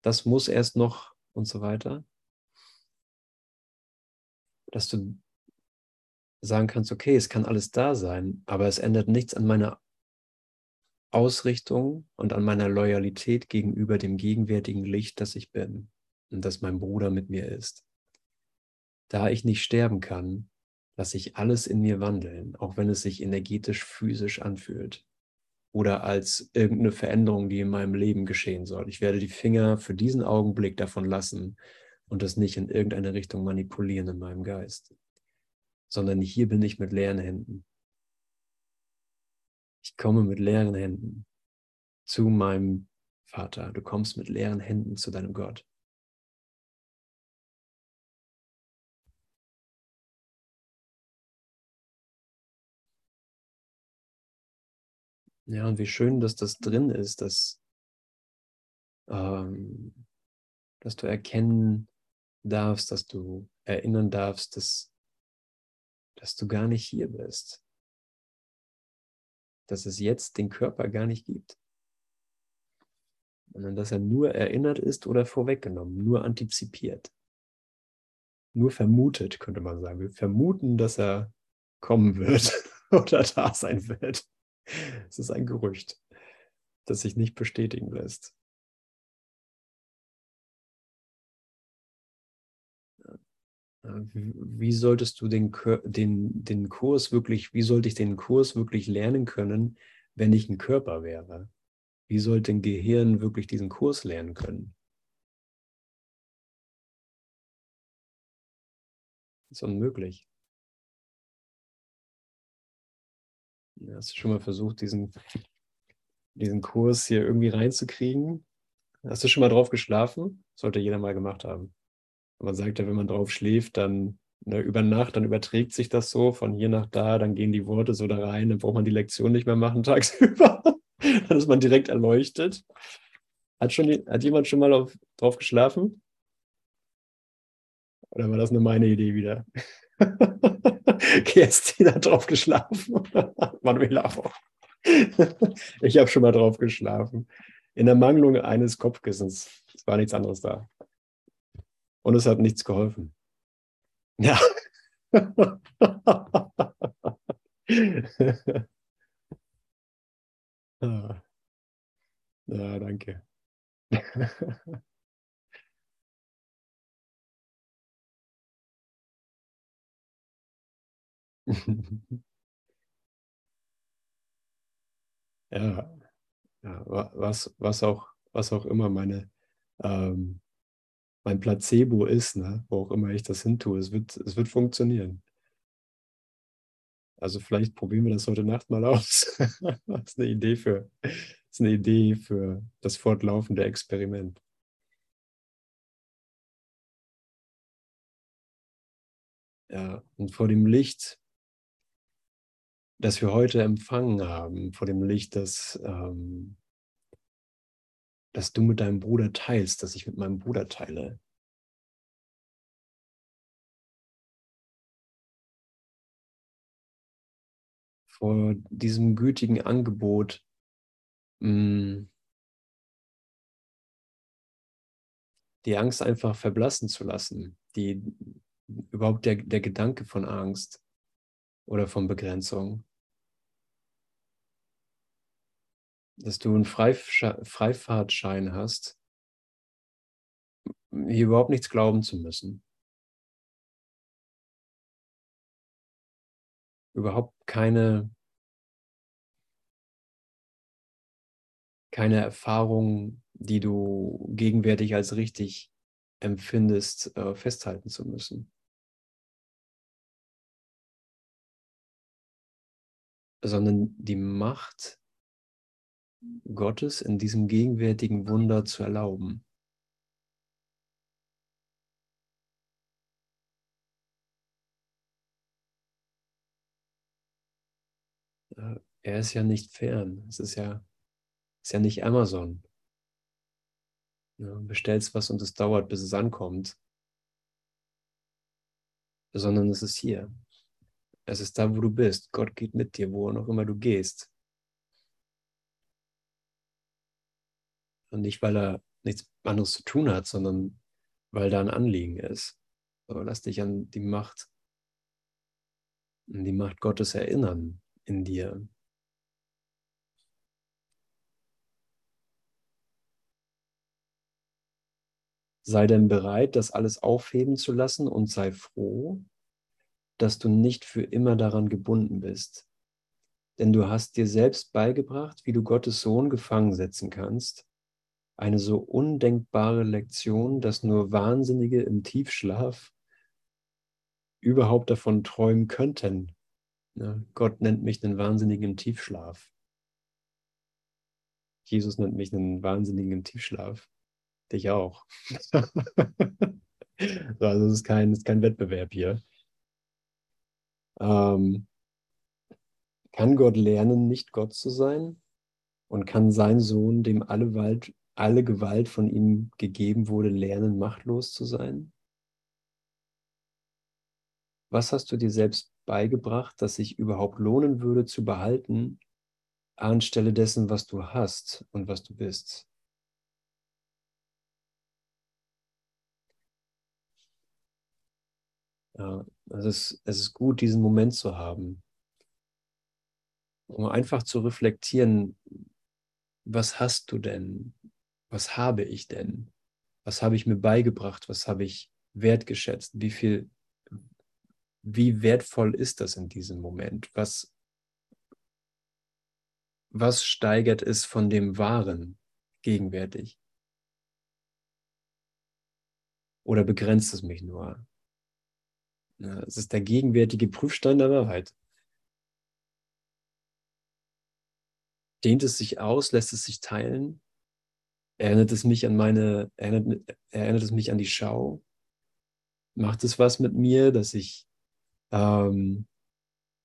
das muss erst noch und so weiter. Dass du sagen kannst, okay, es kann alles da sein, aber es ändert nichts an meiner Ausrichtung und an meiner Loyalität gegenüber dem gegenwärtigen Licht, das ich bin und das mein Bruder mit mir ist. Da ich nicht sterben kann, lasse ich alles in mir wandeln, auch wenn es sich energetisch physisch anfühlt oder als irgendeine Veränderung, die in meinem Leben geschehen soll. Ich werde die Finger für diesen Augenblick davon lassen und das nicht in irgendeine Richtung manipulieren in meinem Geist, sondern hier bin ich mit leeren Händen. Ich komme mit leeren Händen zu meinem Vater. Du kommst mit leeren Händen zu deinem Gott. Ja, und wie schön, dass das drin ist, dass, ähm, dass du erkennen darfst, dass du erinnern darfst, dass, dass du gar nicht hier bist. Dass es jetzt den Körper gar nicht gibt. Sondern dass er nur erinnert ist oder vorweggenommen, nur antizipiert. Nur vermutet, könnte man sagen. Wir vermuten, dass er kommen wird oder da sein wird. Es ist ein Gerücht, das sich nicht bestätigen lässt. Wie solltest du den, den, den Kurs wirklich, wie sollte ich den Kurs wirklich lernen können, wenn ich ein Körper wäre? Wie sollte ein Gehirn wirklich diesen Kurs lernen können? Das ist unmöglich. Hast du schon mal versucht, diesen, diesen Kurs hier irgendwie reinzukriegen? Hast du schon mal drauf geschlafen? Sollte jeder mal gemacht haben. man sagt ja, wenn man drauf schläft, dann ne, über Nacht, dann überträgt sich das so von hier nach da, dann gehen die Worte so da rein, dann braucht man die Lektion nicht mehr machen tagsüber. dann ist man direkt erleuchtet. Hat, schon, hat jemand schon mal auf, drauf geschlafen? Oder war das nur meine Idee wieder? Kerstin hat drauf geschlafen. Manuela auch. ich habe schon mal drauf geschlafen. In der Mangelung eines Kopfkissens. Es war nichts anderes da. Und es hat nichts geholfen. Ja. Ah. ja, danke. ja, ja, was, was, auch, was auch immer meine, ähm, mein Placebo ist, ne? wo auch immer ich das hin tue, es wird, es wird funktionieren. Also vielleicht probieren wir das heute Nacht mal aus. das ist eine Idee für, das ist eine Idee für das fortlaufende Experiment. Ja, und vor dem Licht das wir heute empfangen haben, vor dem Licht, das, ähm, das du mit deinem Bruder teilst, das ich mit meinem Bruder teile. Vor diesem gütigen Angebot, mh, mm, die Angst einfach verblassen zu lassen, die überhaupt der, der Gedanke von Angst oder von Begrenzung. Dass du einen Freifahrtschein hast, hier überhaupt nichts glauben zu müssen. Überhaupt keine, keine Erfahrung, die du gegenwärtig als richtig empfindest, äh, festhalten zu müssen. sondern die Macht Gottes in diesem gegenwärtigen Wunder zu erlauben. Er ist ja nicht fern. Es ist ja, ist ja nicht Amazon. Ja, bestellst was und es dauert, bis es ankommt. sondern es ist hier. Es ist da, wo du bist. Gott geht mit dir, wo auch immer du gehst. Und nicht, weil er nichts anderes zu tun hat, sondern weil da ein Anliegen ist. Aber lass dich an die Macht, an die Macht Gottes erinnern in dir. Sei denn bereit, das alles aufheben zu lassen und sei froh, dass du nicht für immer daran gebunden bist. Denn du hast dir selbst beigebracht, wie du Gottes Sohn gefangen setzen kannst. Eine so undenkbare Lektion, dass nur Wahnsinnige im Tiefschlaf überhaupt davon träumen könnten. Ja, Gott nennt mich einen Wahnsinnigen im Tiefschlaf. Jesus nennt mich einen Wahnsinnigen im Tiefschlaf. Dich auch. also es ist kein, ist kein Wettbewerb hier. Ähm, kann Gott lernen, nicht Gott zu sein? Und kann sein Sohn, dem alle, Wald, alle Gewalt von ihm gegeben wurde, lernen, machtlos zu sein? Was hast du dir selbst beigebracht, das sich überhaupt lohnen würde zu behalten, anstelle dessen, was du hast und was du bist? Ja, es ist, es ist gut, diesen Moment zu haben, um einfach zu reflektieren, was hast du denn? Was habe ich denn? Was habe ich mir beigebracht? Was habe ich wertgeschätzt? Wie viel, wie wertvoll ist das in diesem Moment? Was, was steigert es von dem Wahren gegenwärtig? Oder begrenzt es mich nur? Es ist der gegenwärtige Prüfstein der Wahrheit. Dehnt es sich aus, lässt es sich teilen? Erinnert es mich an meine, erinnert, erinnert es mich an die Schau? Macht es was mit mir, dass ich, ähm,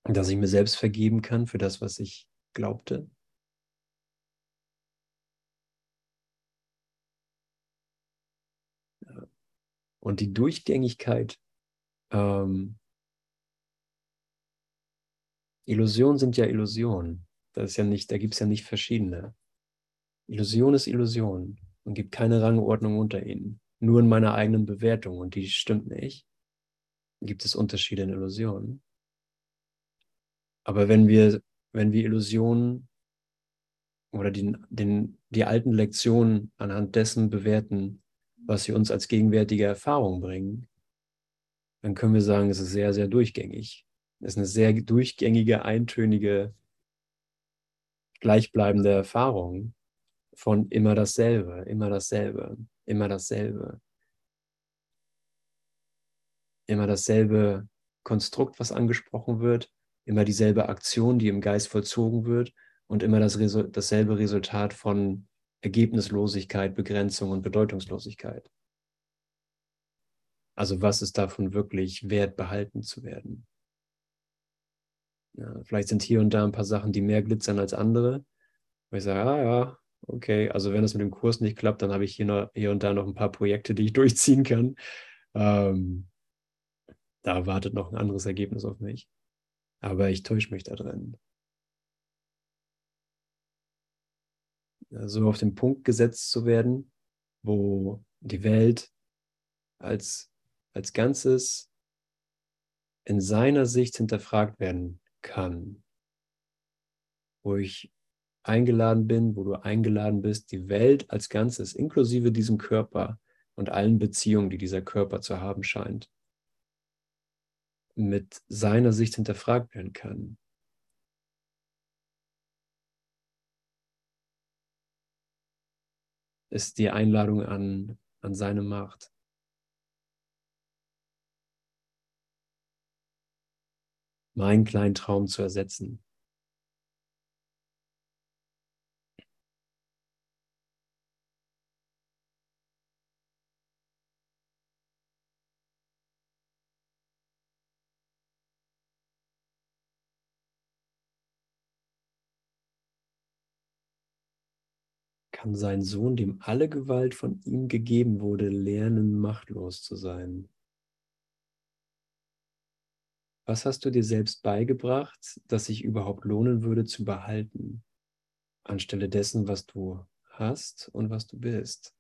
dass ich mir selbst vergeben kann für das, was ich glaubte? Und die Durchgängigkeit ähm, Illusionen sind ja Illusionen. Das ist ja nicht, da gibt es ja nicht verschiedene. Illusion ist Illusion und gibt keine Rangordnung unter ihnen. Nur in meiner eigenen Bewertung und die stimmt nicht. Gibt es Unterschiede in Illusionen. Aber wenn wir, wenn wir Illusionen oder die, den, die alten Lektionen anhand dessen bewerten, was sie uns als gegenwärtige Erfahrung bringen, dann können wir sagen, es ist sehr, sehr durchgängig. Es ist eine sehr durchgängige, eintönige, gleichbleibende Erfahrung von immer dasselbe, immer dasselbe, immer dasselbe. Immer dasselbe Konstrukt, was angesprochen wird, immer dieselbe Aktion, die im Geist vollzogen wird und immer das Resu dasselbe Resultat von Ergebnislosigkeit, Begrenzung und Bedeutungslosigkeit. Also was ist davon wirklich wert, behalten zu werden? Ja, vielleicht sind hier und da ein paar Sachen, die mehr glitzern als andere. Wo ich sage, ah ja, okay, also wenn das mit dem Kurs nicht klappt, dann habe ich hier, noch, hier und da noch ein paar Projekte, die ich durchziehen kann. Ähm, da wartet noch ein anderes Ergebnis auf mich. Aber ich täusche mich da drin. So auf den Punkt gesetzt zu werden, wo die Welt als als Ganzes in seiner Sicht hinterfragt werden kann. Wo ich eingeladen bin, wo du eingeladen bist, die Welt als Ganzes, inklusive diesem Körper und allen Beziehungen, die dieser Körper zu haben scheint, mit seiner Sicht hinterfragt werden kann. Ist die Einladung an, an seine Macht. meinen kleinen Traum zu ersetzen. Kann sein Sohn, dem alle Gewalt von ihm gegeben wurde, lernen, machtlos zu sein. Was hast du dir selbst beigebracht, das sich überhaupt lohnen würde zu behalten, anstelle dessen, was du hast und was du bist?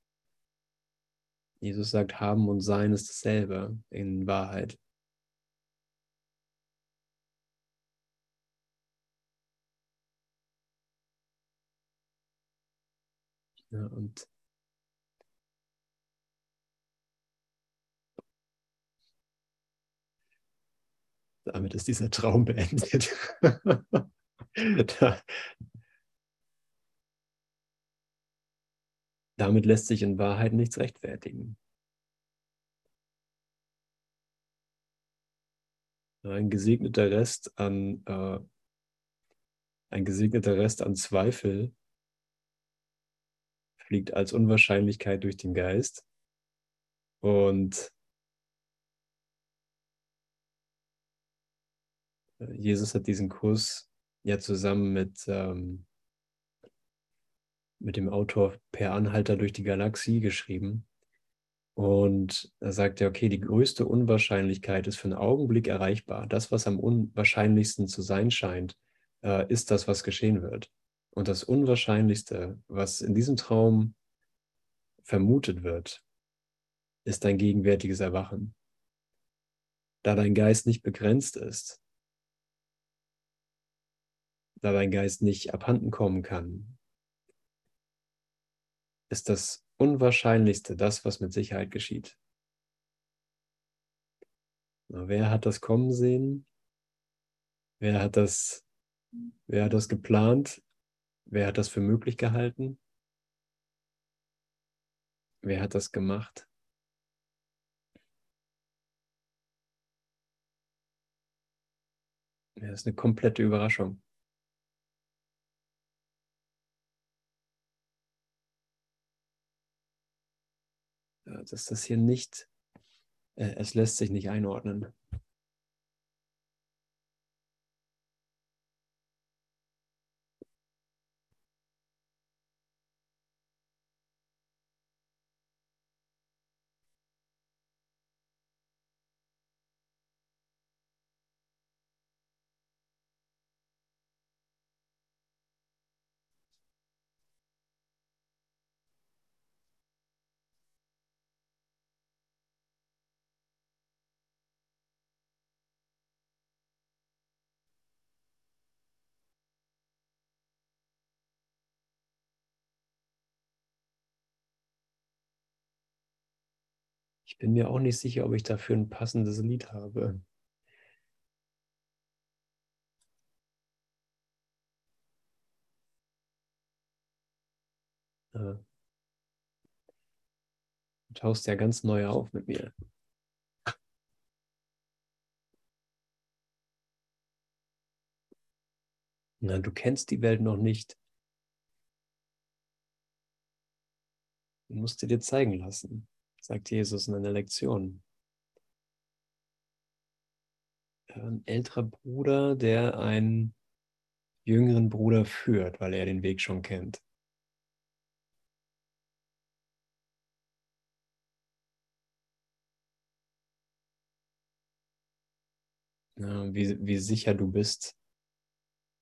Jesus sagt, haben und sein ist dasselbe in Wahrheit. Ja, und damit ist dieser Traum beendet. da, damit lässt sich in Wahrheit nichts rechtfertigen. Ein gesegneter Rest an äh, ein gesegneter Rest an Zweifel fliegt als Unwahrscheinlichkeit durch den Geist und Jesus hat diesen Kurs ja zusammen mit, ähm, mit dem Autor Per Anhalter durch die Galaxie geschrieben. Und da sagt er, okay, die größte Unwahrscheinlichkeit ist für einen Augenblick erreichbar. Das, was am unwahrscheinlichsten zu sein scheint, äh, ist das, was geschehen wird. Und das Unwahrscheinlichste, was in diesem Traum vermutet wird, ist dein gegenwärtiges Erwachen. Da dein Geist nicht begrenzt ist, da dein Geist nicht abhanden kommen kann, ist das Unwahrscheinlichste das, was mit Sicherheit geschieht. Wer hat das kommen sehen? Wer hat das, wer hat das geplant? Wer hat das für möglich gehalten? Wer hat das gemacht? Ja, das ist eine komplette Überraschung. dass das hier nicht, äh, es lässt sich nicht einordnen. Bin mir auch nicht sicher, ob ich dafür ein passendes Lied habe. Du tauchst ja ganz neu auf mit mir. Na, du kennst die Welt noch nicht. Du musst dir zeigen lassen sagt Jesus in einer Lektion. Ein älterer Bruder, der einen jüngeren Bruder führt, weil er den Weg schon kennt. wie, wie sicher du bist,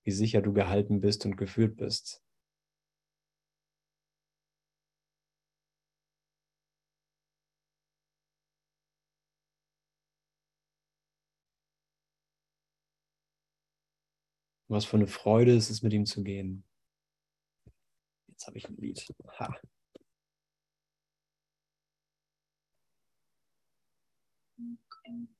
wie sicher du gehalten bist und geführt bist. Was für eine Freude ist es, mit ihm zu gehen. Jetzt habe ich ein Lied. Ha. Wow.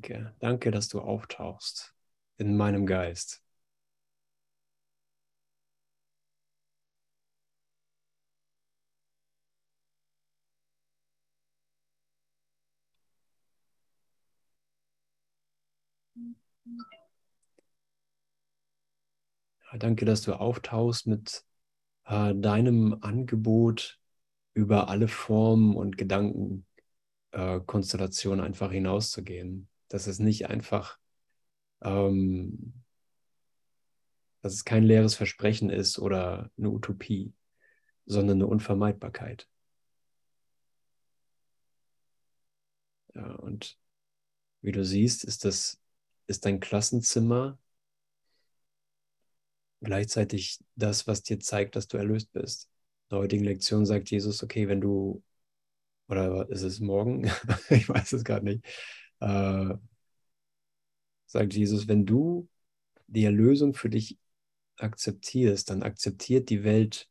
Danke, danke, dass du auftauchst in meinem Geist. Ja, danke, dass du auftauchst mit äh, deinem Angebot über alle Formen und Gedankenkonstellationen äh, einfach hinauszugehen. Dass es nicht einfach, ähm, dass es kein leeres Versprechen ist oder eine Utopie, sondern eine Unvermeidbarkeit. Ja, und wie du siehst, ist das ist dein Klassenzimmer gleichzeitig das, was dir zeigt, dass du erlöst bist. In der heutigen Lektion sagt Jesus, okay, wenn du, oder ist es morgen? ich weiß es gerade nicht. Äh, sagt Jesus, wenn du die Erlösung für dich akzeptierst, dann akzeptiert die Welt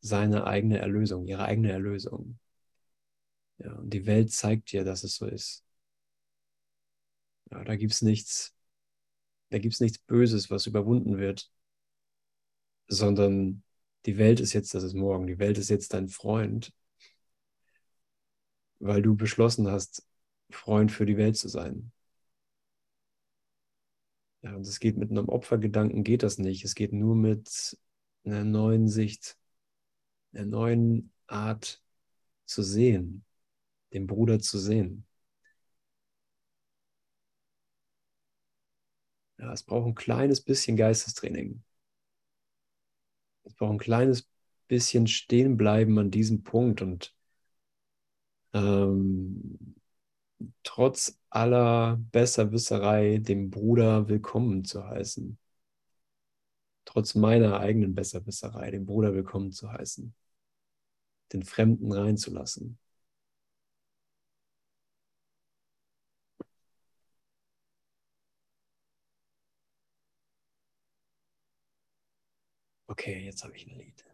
seine eigene Erlösung, ihre eigene Erlösung. Ja, und die Welt zeigt dir, dass es so ist. Ja, da gibt es nichts, da gibt es nichts Böses, was überwunden wird, sondern die Welt ist jetzt, das ist morgen, die Welt ist jetzt dein Freund, weil du beschlossen hast, Freund für die Welt zu sein. Ja, und es geht mit einem Opfergedanken, geht das nicht. Es geht nur mit einer neuen Sicht, einer neuen Art zu sehen, den Bruder zu sehen. Ja, es braucht ein kleines bisschen Geistestraining. Es braucht ein kleines bisschen stehen bleiben an diesem Punkt und ähm, trotz aller Besserwisserei dem Bruder willkommen zu heißen. Trotz meiner eigenen Besserwisserei dem Bruder willkommen zu heißen. Den Fremden reinzulassen. Okay, jetzt habe ich ein Lied.